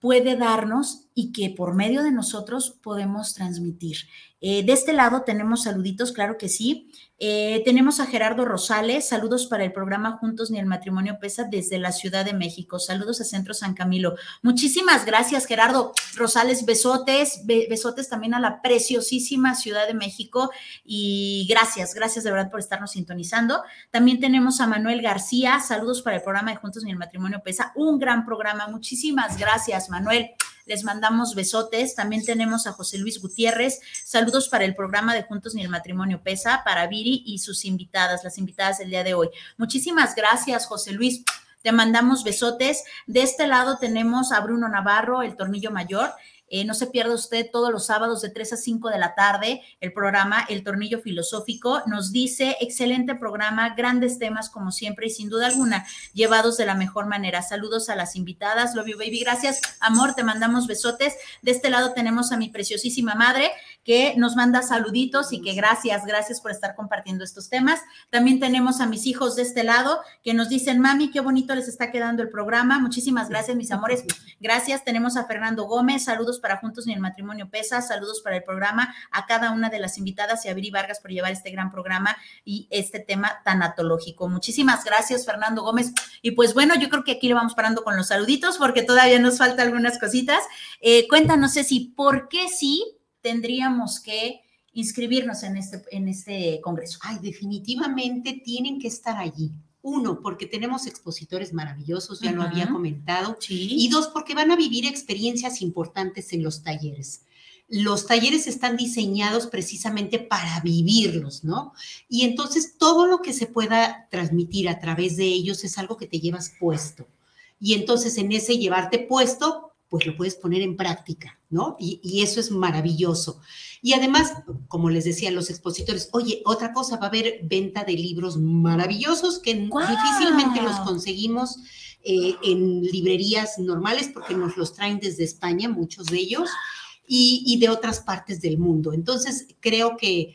puede darnos y que por medio de nosotros podemos transmitir. Eh, de este lado tenemos saluditos, claro que sí. Eh, tenemos a Gerardo Rosales, saludos para el programa Juntos ni el matrimonio pesa desde la Ciudad de México. Saludos a Centro San Camilo. Muchísimas gracias, Gerardo Rosales. Besotes, besotes también a la preciosísima Ciudad de México y gracias, gracias de verdad por estarnos sintonizando. También tenemos a Manuel García, saludos para el programa de Juntos ni el matrimonio pesa, un gran programa. Muchísimas gracias, Manuel. Les mandamos besotes. También tenemos a José Luis Gutiérrez. Saludos para el programa de Juntos ni el Matrimonio Pesa, para Viri y sus invitadas, las invitadas del día de hoy. Muchísimas gracias, José Luis te mandamos besotes. De este lado tenemos a Bruno Navarro, el tornillo mayor. Eh, no se pierda usted todos los sábados de 3 a 5 de la tarde el programa El Tornillo Filosófico. Nos dice, excelente programa, grandes temas como siempre y sin duda alguna, llevados de la mejor manera. Saludos a las invitadas. Love you, baby. Gracias, amor. Te mandamos besotes. De este lado tenemos a mi preciosísima madre que nos manda saluditos y que gracias, gracias por estar compartiendo estos temas. También tenemos a mis hijos de este lado que nos dicen, mami, qué bonito les está quedando el programa. Muchísimas gracias, mis amores. Gracias. Tenemos a Fernando Gómez. Saludos para Juntos ni el Matrimonio Pesa, saludos para el programa, a cada una de las invitadas y a Viri Vargas por llevar este gran programa y este tema tanatológico. Muchísimas gracias, Fernando Gómez. Y pues bueno, yo creo que aquí le vamos parando con los saluditos porque todavía nos falta algunas cositas. Eh, cuéntanos, Ceci, ¿por qué sí tendríamos que inscribirnos en este, en este congreso? Ay, definitivamente tienen que estar allí. Uno, porque tenemos expositores maravillosos, ya lo había comentado. Y dos, porque van a vivir experiencias importantes en los talleres. Los talleres están diseñados precisamente para vivirlos, ¿no? Y entonces todo lo que se pueda transmitir a través de ellos es algo que te llevas puesto. Y entonces en ese llevarte puesto, pues lo puedes poner en práctica, ¿no? Y, eso es maravilloso. Y además, como les decía los expositores, oye, otra cosa, va a haber venta de libros maravillosos que difícilmente los conseguimos eh, en librerías normales porque nos los traen desde España, muchos de ellos, y, y de otras partes del mundo. Entonces, creo que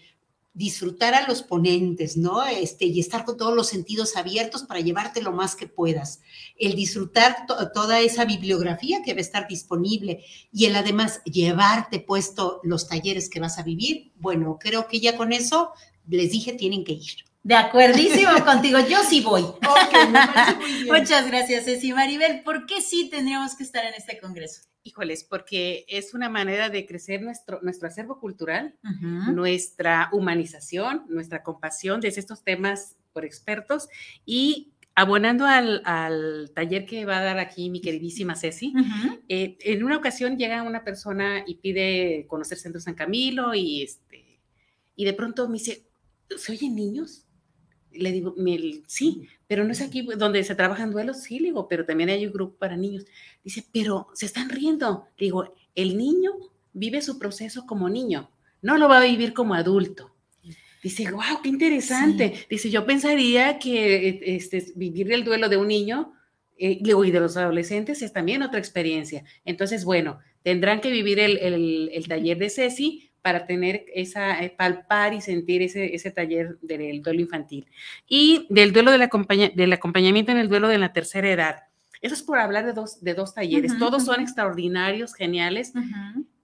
disfrutar a los ponentes, ¿no? Este, y estar con todos los sentidos abiertos para llevarte lo más que puedas. El disfrutar toda esa bibliografía que va a estar disponible y el además llevarte puesto los talleres que vas a vivir, bueno, creo que ya con eso les dije tienen que ir. De acuerdísimo contigo, yo sí voy. Muchas gracias, Ceci Maribel. ¿Por qué sí tendríamos que estar en este congreso? Híjoles, porque es una manera de crecer nuestro, nuestro acervo cultural, nuestra humanización, nuestra compasión de estos temas por expertos y abonando al, taller que va a dar aquí mi queridísima Ceci, eh, en una ocasión llega una persona y pide conocer Centro San Camilo y, este, y de pronto me dice, ¿se oyen niños? Le digo, sí, pero no es aquí donde se trabajan duelos, sí, le digo, pero también hay un grupo para niños. Dice, pero se están riendo. Le digo, el niño vive su proceso como niño, no lo va a vivir como adulto. Dice, wow, qué interesante. Dice, yo pensaría que e, este, vivir el duelo de un niño eh, y de los adolescentes es también otra experiencia. Entonces, bueno, tendrán que vivir el, el, el taller de Ceci, para tener esa, eh, palpar y sentir ese, ese taller del duelo infantil. Y del duelo del, del acompañamiento en el duelo de la tercera edad. Eso es por hablar de dos, de dos talleres. Todos son extraordinarios, geniales.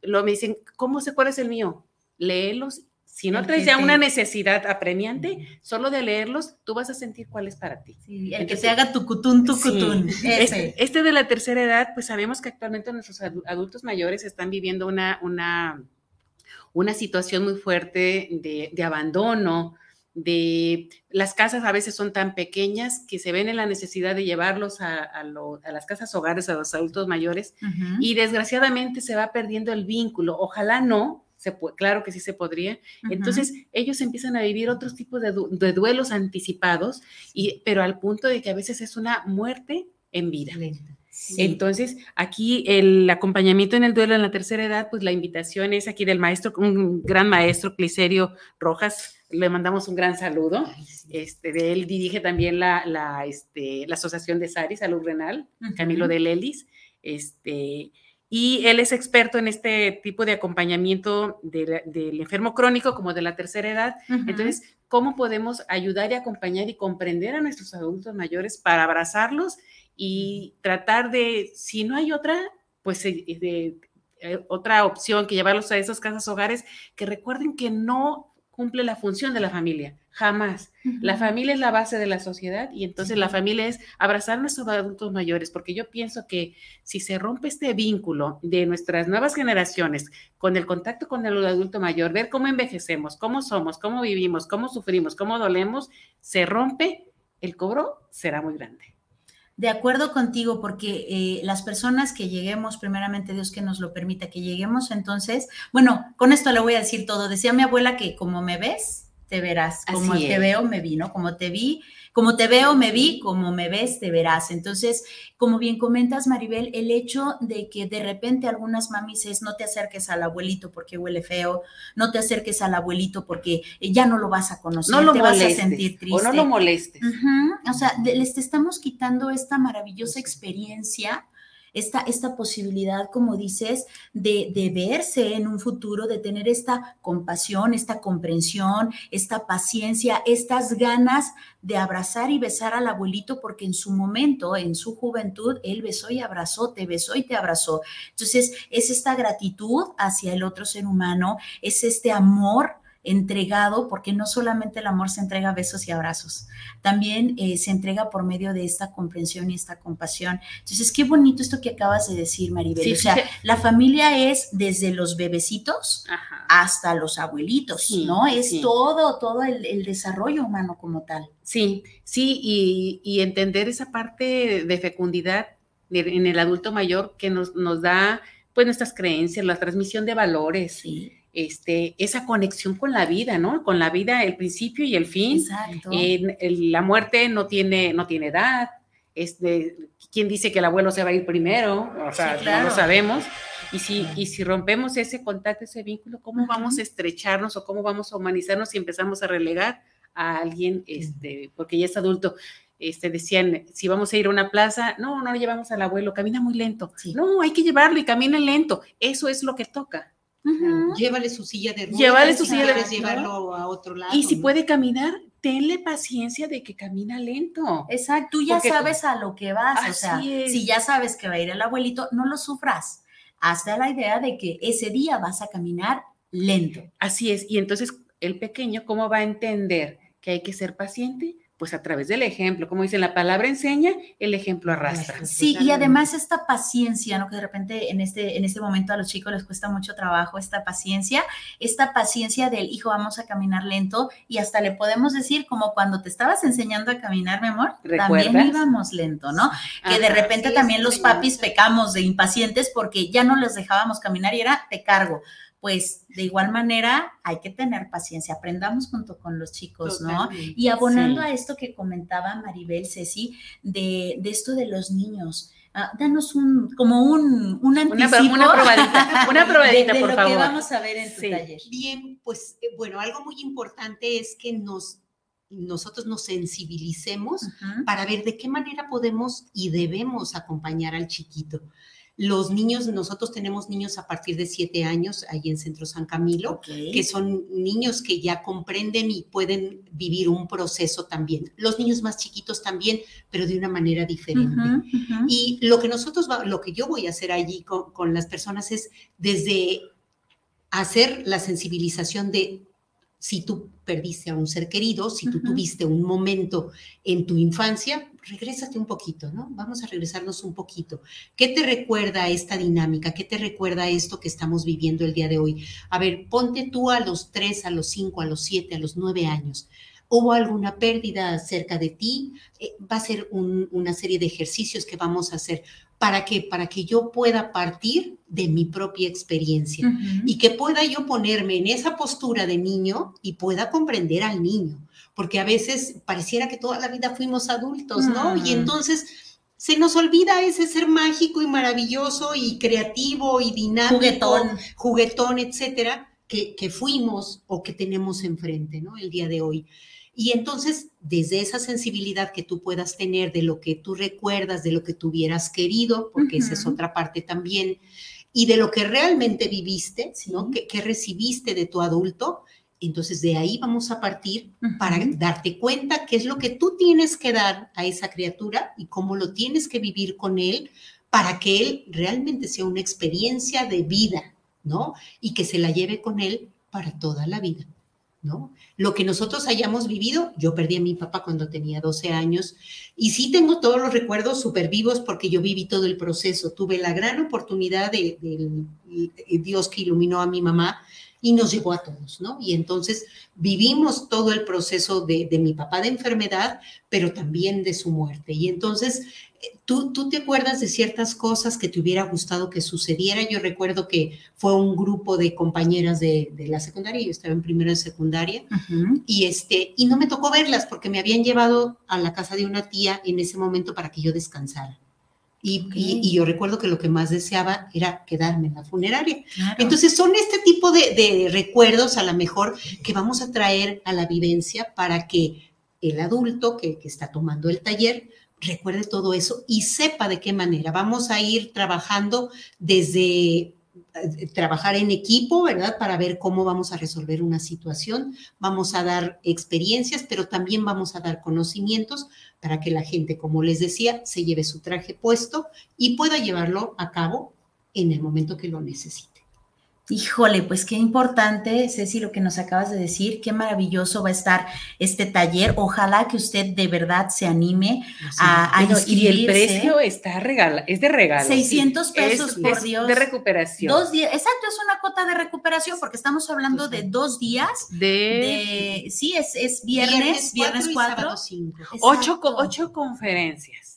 Lo me dicen, ¿cómo sé cuál es el mío? Léelos. Si no traes ya una necesidad apremiante, solo de leerlos, tú vas a sentir cuál es para ti. el que se haga tu cutún, tu cutún. Este, este, de la tercera edad, pues sabemos que actualmente nuestros adultos mayores están viviendo una, una una situación muy fuerte de, abandono, de las casas a veces son tan pequeñas que se ven en la necesidad de llevarlos a, las casas hogares, a los adultos mayores, y desgraciadamente se va perdiendo el vínculo. Ojalá no, se claro que sí se podría. Entonces ellos empiezan a vivir otros tipos de, duelos anticipados, y, pero al punto de que a veces es una muerte en vida. Entonces, aquí el acompañamiento en el duelo en la tercera edad, pues la invitación es aquí del maestro, un gran maestro, Cliserio Rojas, le mandamos un gran saludo. Este, de él dirige también la, la, este, la Asociación de SARI, Salud Renal, Camilo de Lelis, este, y él es experto en este tipo de acompañamiento del enfermo crónico como de la tercera edad. Entonces, ¿cómo podemos ayudar y acompañar y comprender a nuestros adultos mayores para abrazarlos y tratar de, si no hay otra, pues eh, de, eh, otra opción que llevarlos a esas casas hogares, que recuerden que no cumple la función de la familia, jamás. La familia es la base de la sociedad y entonces la familia es abrazar a nuestros adultos mayores, porque yo pienso que si se rompe este vínculo de nuestras nuevas generaciones con el contacto con el adulto mayor, ver cómo envejecemos, cómo somos, cómo vivimos, cómo sufrimos, cómo dolemos, se rompe, el cobro será muy grande. De acuerdo contigo, porque eh, las personas que lleguemos, primeramente Dios que nos lo permita que lleguemos, entonces, bueno, con esto le voy a decir todo. Decía mi abuela que como me ves, te verás. Como Así te es. veo, me vi, ¿no? Como te vi, como te veo, me vi, como me ves, te verás. Entonces, como bien comentas, Maribel, el hecho de que de repente algunas mamis es no te acerques al abuelito porque huele feo, no te acerques al abuelito porque ya no lo vas a conocer, No lo te vas a sentir triste. O no lo molestes. O sea, les te estamos quitando esta maravillosa experiencia, esta, esta posibilidad, como dices, de, de verse en un futuro, de tener esta compasión, esta comprensión, esta paciencia, estas ganas de abrazar y besar al abuelito, porque en su momento, en su juventud, él besó y abrazó, te besó y te abrazó. Entonces, es esta gratitud hacia el otro ser humano, es este amor entregado, porque no solamente el amor se entrega a besos y abrazos, también eh, se entrega por medio de esta comprensión y esta compasión. Entonces, qué bonito esto que acabas de decir, Maribel. Sí, o sea, fíjate. la familia es desde los bebecitos Ajá. hasta los abuelitos, Sí, ¿no? Es sí. todo, todo el, el desarrollo humano como tal. Sí, sí, y, y entender esa parte de fecundidad en el adulto mayor que nos, nos da pues nuestras creencias, la transmisión de valores, Sí, este, esa conexión con la vida, ¿no? Con la vida, el principio y el fin. exacto. La muerte no tiene, no tiene edad. Este, ¿Quién dice que el abuelo se va a ir primero? O sea, Sí, claro. no lo sabemos. Y si, y si rompemos ese contacto, ese vínculo, ¿cómo vamos a estrecharnos o cómo vamos a humanizarnos si empezamos a relegar a alguien, este, porque ya es adulto? Este, decían, si vamos a ir a una plaza, no, no llevamos al abuelo, camina muy lento. Sí. No, hay que llevarlo y camina lento. Eso es lo que toca. Ujú. Llévale su silla de ruedas. Llévale su si silla de llevarlo a otro lado. y si ¿no? puede caminar, tenle paciencia de que camina lento. Exacto, tú ya Porque- sabes a lo que vas, o sea, es. si ya sabes que va a ir el abuelito, no lo sufras. Hasta la idea de que ese día vas a caminar lento. Así es. Y entonces el pequeño, ¿cómo va a entender que hay que ser paciente? Pues a través del ejemplo. Como dicen, la palabra enseña, el ejemplo arrastra. Sí, y además esta paciencia, ¿no? Que de repente en este, en este momento a los chicos les cuesta mucho trabajo esta paciencia, esta paciencia del hijo, vamos a caminar lento y hasta le podemos decir como cuando te estabas enseñando a caminar, mi amor, también íbamos lento, ¿no? que de repente sí, también los papis pecamos de impacientes porque ya no les dejábamos caminar y era te cargo. Pues de igual manera hay que tener paciencia, aprendamos junto con los chicos, ¿no? Y abonando Sí. a esto que comentaba Maribel Ceci, de, de esto de los niños, ah, danos un, como un, un Una, anticipo una probadita, una probadita, de, de por lo favor. que vamos a ver en tu Sí. taller. Bien, pues eh, bueno, algo muy importante es que nos, nosotros nos sensibilicemos para ver de qué manera podemos y debemos acompañar al chiquito. Los niños, nosotros tenemos niños a partir de siete años ahí en Centro San Camilo, que son niños que ya comprenden y pueden vivir un proceso también. Los niños más chiquitos también, pero de una manera diferente. Y lo que nosotros, va- lo que yo voy a hacer allí con, con las personas es desde hacer la sensibilización de si tú perdiste a un ser querido, si tú tuviste un momento en tu infancia, regrésate un poquito, ¿no? Vamos a regresarnos un poquito. ¿Qué te recuerda esta dinámica? ¿Qué te recuerda esto que estamos viviendo el día de hoy? A ver, ponte tú a los tres, a los cinco, a los siete, a los nueve años. ¿Hubo alguna pérdida cerca de ti? Eh, va a ser un- una serie de ejercicios que vamos a hacer. ¿Para qué? Para que yo pueda partir de mi propia experiencia y que pueda yo ponerme en esa postura de niño y pueda comprender al niño, porque a veces pareciera que toda la vida fuimos adultos, ¿no? Mm. Y entonces se nos olvida ese ser mágico y maravilloso y creativo y dinámico, Juguetón. juguetón, etcétera, que, que fuimos o que tenemos enfrente, ¿no? El día de hoy. Y entonces, desde esa sensibilidad que tú puedas tener de lo que tú recuerdas, de lo que tú hubieras querido, porque esa es otra parte también, y de lo que realmente viviste, ¿no? Sí. Que, que recibiste de tu adulto, entonces de ahí vamos a partir para darte cuenta qué es lo que tú tienes que dar a esa criatura y cómo lo tienes que vivir con él para que él realmente sea una experiencia de vida, ¿no? Y que se la lleve con él para toda la vida, ¿no? Lo que nosotros hayamos vivido, yo perdí a mi papá cuando tenía 12 años y sí tengo todos los recuerdos súper vivos porque yo viví todo el proceso. Tuve la gran oportunidad de, Dios que iluminó a mi mamá y nos llevó a todos, ¿no? Y entonces vivimos todo el proceso de, mi papá de enfermedad, pero también de su muerte. Y entonces, eh, ¿tú, ¿tú te acuerdas de ciertas cosas que te hubiera gustado que sucediera? Yo recuerdo que fue un grupo de compañeras de, la secundaria, yo estaba en primera de secundaria, y, este, y no me tocó verlas porque me habían llevado a la casa de una tía en ese momento para que yo descansara. Y, yo recuerdo que lo que más deseaba era quedarme en la funeraria. Entonces son este tipo de, recuerdos a lo mejor que vamos a traer a la vivencia para que el adulto que, que está tomando el taller recuerde todo eso y sepa de qué manera. Vamos a ir trabajando desde trabajar en equipo, ¿verdad? Para ver cómo vamos a resolver una situación. Vamos a dar experiencias, pero también vamos a dar conocimientos para que la gente, como les decía, se lleve su traje puesto y pueda llevarlo a cabo en el momento que lo necesite. Híjole, pues qué importante, Ceci, lo que nos acabas de decir, qué maravilloso va a estar este taller. Ojalá que usted de verdad se anime a, a Y el precio está regala, es de regalo. 600 pesos, por Dios. De recuperación. Dos días, exacto, es una cuota de recuperación porque estamos hablando de dos días. De, sí, es, es viernes, viernes, cuatro. Ocho, ocho conferencias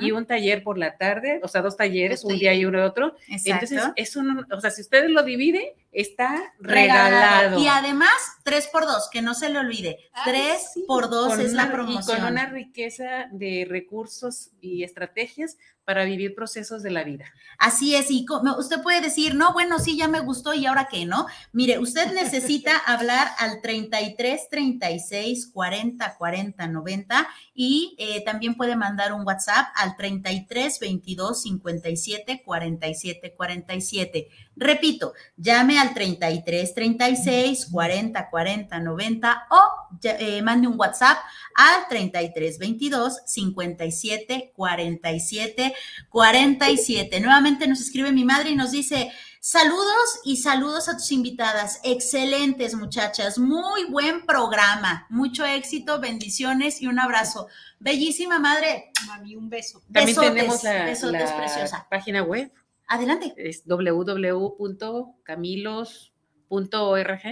y un taller por la tarde, o sea, dos talleres, un día y uno otro. Entonces, eso no, o sea, si ustedes lo dividen, está regalado. Y además, tres por dos, que no se le olvide. tres por dos es la promoción. con una riqueza de recursos y estrategias para vivir procesos de la vida. Así es, y usted puede decir, no, bueno, sí, ya me gustó y ahora qué, ¿no? Mire, usted necesita hablar al 33 36 40 40 90 y eh, también puede mandar un WhatsApp al 33 22 57 47 47. Repito, llame al 33 36 40 40 90 o eh, mande un WhatsApp al 33 22 57 47 47. Nuevamente nos escribe mi madre y nos dice, saludos y saludos a tus invitadas. Excelentes muchachas, muy buen programa, mucho éxito, bendiciones y un abrazo. Bellísima madre. Mami, un beso. También tenemos la página web Adelante. Es www.camilos.org.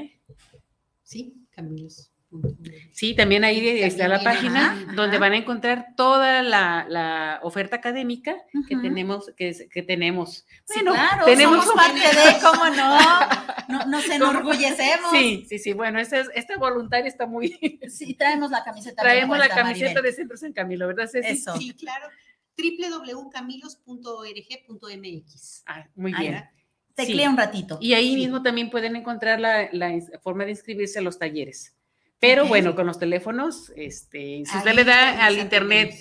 Sí, Camilos. Sí, también ahí está la página donde van a encontrar toda la, oferta académica que tenemos, que, que tenemos. Bueno, claro, tenemos somos parte de, ¿cómo no? Nos enorgullecemos. Sí, sí, sí. Bueno, este, este voluntario está muy. Sí, traemos la camiseta. Traemos la camiseta de Centros en Camilo, ¿verdad? Eso. Sí, claro www.camilos.org.mx. Ah, muy bien. Teclea un ratito. Y ahí mismo también pueden encontrar la, forma de inscribirse a los talleres. Pero bueno, con los teléfonos, este, si usted le da al internet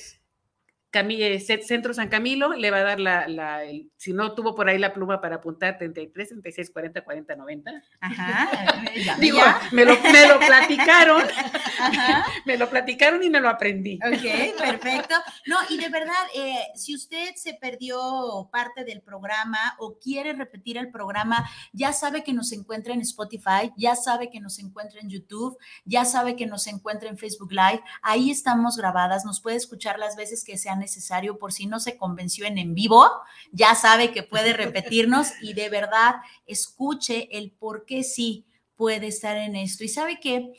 Camille, Centro San Camilo, le va a dar la, si no tuvo por ahí la pluma para apuntar 33, 36, 40, 40, 90. Ajá. Digo, Me, lo, me lo platicaron. Ajá. me lo platicaron y me lo aprendí. Ok, perfecto. No, y de verdad, eh, si usted se perdió parte del programa o quiere repetir el programa, ya sabe que nos encuentra en Spotify, ya sabe que nos encuentra en YouTube, ya sabe que nos encuentra en Facebook Live. Ahí estamos grabadas, nos puede escuchar las veces que sean necesario por si no se convenció en en vivo, ya sabe que puede repetirnos y de verdad escuche el por qué sí puede estar en esto. Y sabe que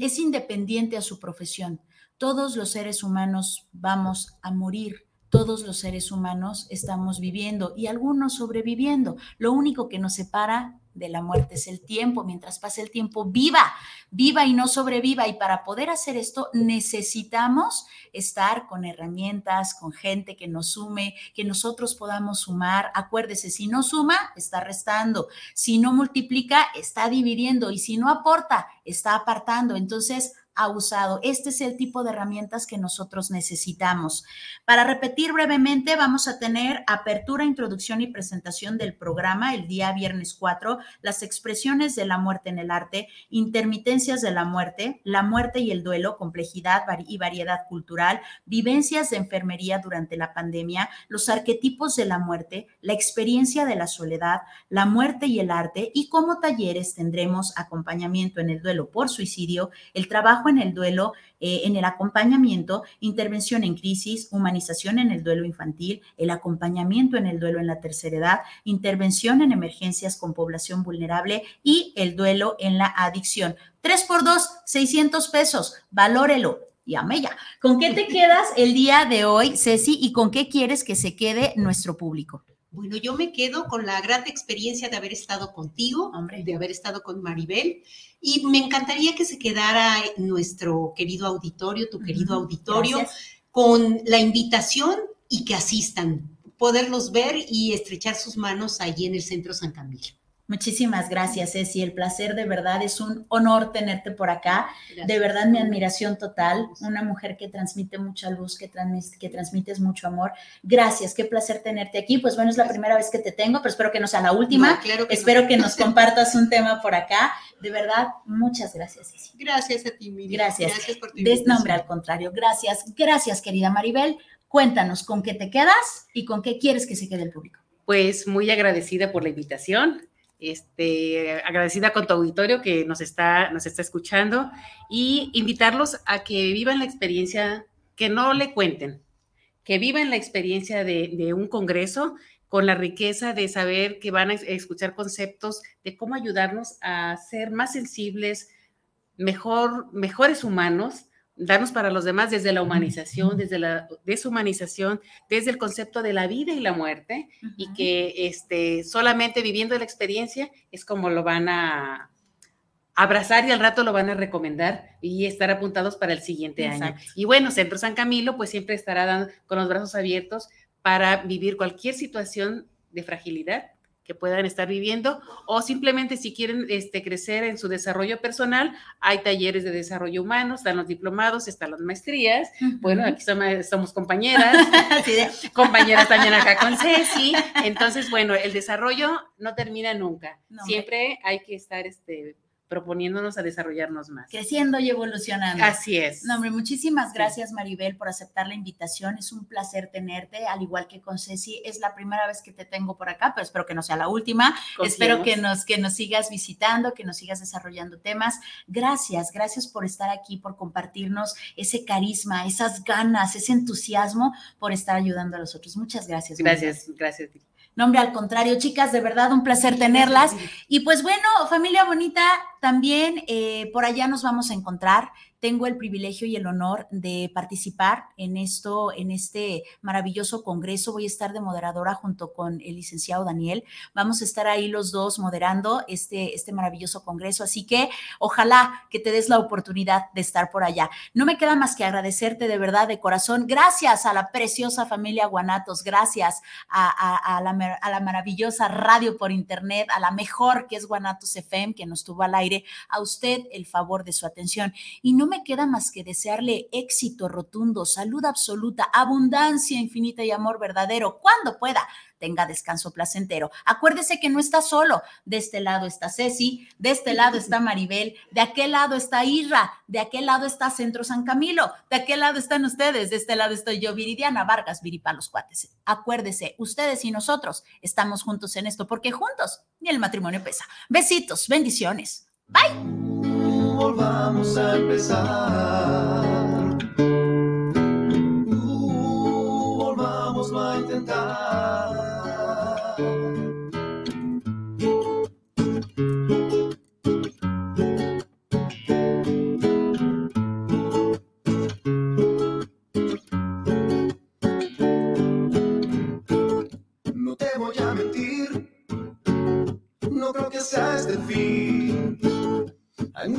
es independiente a su profesión. Todos los seres humanos vamos a morir. Todos los seres humanos estamos viviendo y algunos sobreviviendo. Lo único que nos separa de la muerte es el tiempo. Mientras pase el tiempo, viva, viva y no sobreviva. Y para poder hacer esto necesitamos estar con herramientas, con gente que nos sume, que nosotros podamos sumar. Acuérdese, si no suma, está restando. Si no multiplica, está dividiendo. Y si no aporta, está apartando. Entonces, ha usado. Este es el tipo de herramientas que nosotros necesitamos. Para repetir brevemente, vamos a tener apertura, introducción y presentación del programa el día viernes 4, las expresiones de la muerte en el arte, intermitencias de la muerte, la muerte y el duelo, complejidad y variedad cultural, vivencias de enfermería durante la pandemia, los arquetipos de la muerte, la experiencia de la soledad, la muerte y el arte y como talleres tendremos acompañamiento en el duelo por suicidio, el trabajo trabajo en el duelo, eh, en el acompañamiento, intervención en crisis, humanización en el duelo infantil, el acompañamiento en el duelo en la tercera edad, intervención en emergencias con población vulnerable y el duelo en la adicción. 3 por 2, 600 pesos, valórelo y amella. ¿Con qué te quedas el día de hoy, Ceci, y con qué quieres que se quede nuestro público? Bueno, yo me quedo con la gran experiencia de haber estado contigo, Hombre. de haber estado con Maribel, y me encantaría que se quedara nuestro querido auditorio, tu querido auditorio, gracias. con la invitación y que asistan, poderlos ver y estrechar sus manos allí en el Centro San Camilo. Muchísimas gracias, Ceci. El placer de verdad es un honor tenerte por acá. De verdad, mi admiración total. Una mujer que transmite mucha luz, que, transmis- que transmites mucho amor. Gracias, qué placer tenerte aquí. Pues bueno, es la primera vez que te tengo, pero espero que no sea la última. No, claro que no. espero que nos compartas un tema por acá. De verdad, muchas gracias, Ceci. Gracias a ti, Miriam. Gracias. Gracias por tu Des- invitación. nombre al contrario, gracias. Gracias, querida Maribel. Cuéntanos con qué te quedas y con qué quieres que se quede el público. Pues muy agradecida por la invitación, este, agradecida con tu auditorio que nos está, nos está escuchando y invitarlos a que vivan la experiencia, que no le cuenten, que vivan la experiencia de, de un congreso con la riqueza de saber que van a es- escuchar conceptos de cómo ayudarnos a ser más sensibles, mejor, mejores humanos, darnos para los demás desde la humanización, desde la deshumanización, desde el concepto de la vida y la muerte, y que este, solamente viviendo la experiencia es como lo van a abrazar y al rato lo van a recomendar y estar apuntados para el siguiente año. Y bueno, Centro San Camilo pues siempre estará dando, con los brazos abiertos para vivir cualquier situación de fragilidad que puedan estar viviendo o simplemente si quieren este, crecer en su desarrollo personal, hay talleres de desarrollo humano, están los diplomados, están las maestrías. Bueno, aquí somos, somos compañeras, compañeras también acá con Ceci. Entonces, bueno, el desarrollo no termina nunca. No. Siempre hay que estar este, proponiéndonos a desarrollarnos más. creciendo y evolucionando. Así es. No, hombre, muchísimas gracias, Maribel, por aceptar la invitación. Es un placer tenerte, al igual que con Ceci. Es la primera vez que te tengo por acá, pero espero que no sea la última. Confiemos. Espero que nos, que nos sigas visitando, que nos sigas desarrollando temas. Gracias, gracias por estar aquí, por compartirnos ese carisma, esas ganas, ese entusiasmo por estar ayudando a los otros. Muchas gracias. Maribel. Gracias, gracias. No, hombre, al contrario, chicas, de verdad un placer tenerlas. Y pues bueno, familia bonita, también eh, por allá nos vamos a encontrar. Tengo el privilegio y el honor de participar en esto, en este maravilloso congreso. Voy a estar de moderadora junto con el licenciado Daniel. Vamos a estar ahí los dos moderando este, este maravilloso congreso. Así que ojalá que te des la oportunidad de estar por allá. No me queda más que agradecerte de verdad, de corazón. Gracias a la preciosa familia Guanatos. Gracias a, la, a la maravillosa radio por internet, a la mejor que es Guanatos FM, que nos tuvo al aire, a usted el favor de su atención. Y no me queda más que desearle éxito rotundo, salud absoluta, abundancia infinita y amor verdadero, cuando pueda. Tenga descanso placentero. Acuérdese que no está solo. De este lado está Ceci, de este lado está Maribel, de aquel lado está Irra, de aquel lado está Centro San Camilo, de aquel lado están ustedes, de este lado estoy yo, Viridiana Vargas, Viripa los cuates. Acuérdese, ustedes y nosotros estamos juntos en esto, porque juntos ni el matrimonio pesa. Besitos, bendiciones. Bye. Volvamos a empezar.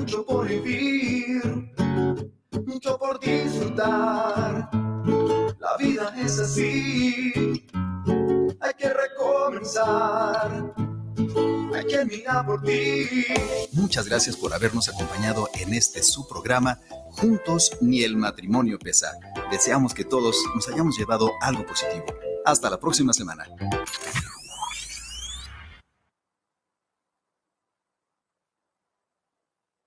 Mucho por vivir, mucho por disfrutar. La vida es así, hay que recomenzar. Hay que mirar por ti. Muchas gracias por habernos acompañado en este su programa Juntos ni el matrimonio pesa. Deseamos que todos nos hayamos llevado algo positivo. Hasta la próxima semana.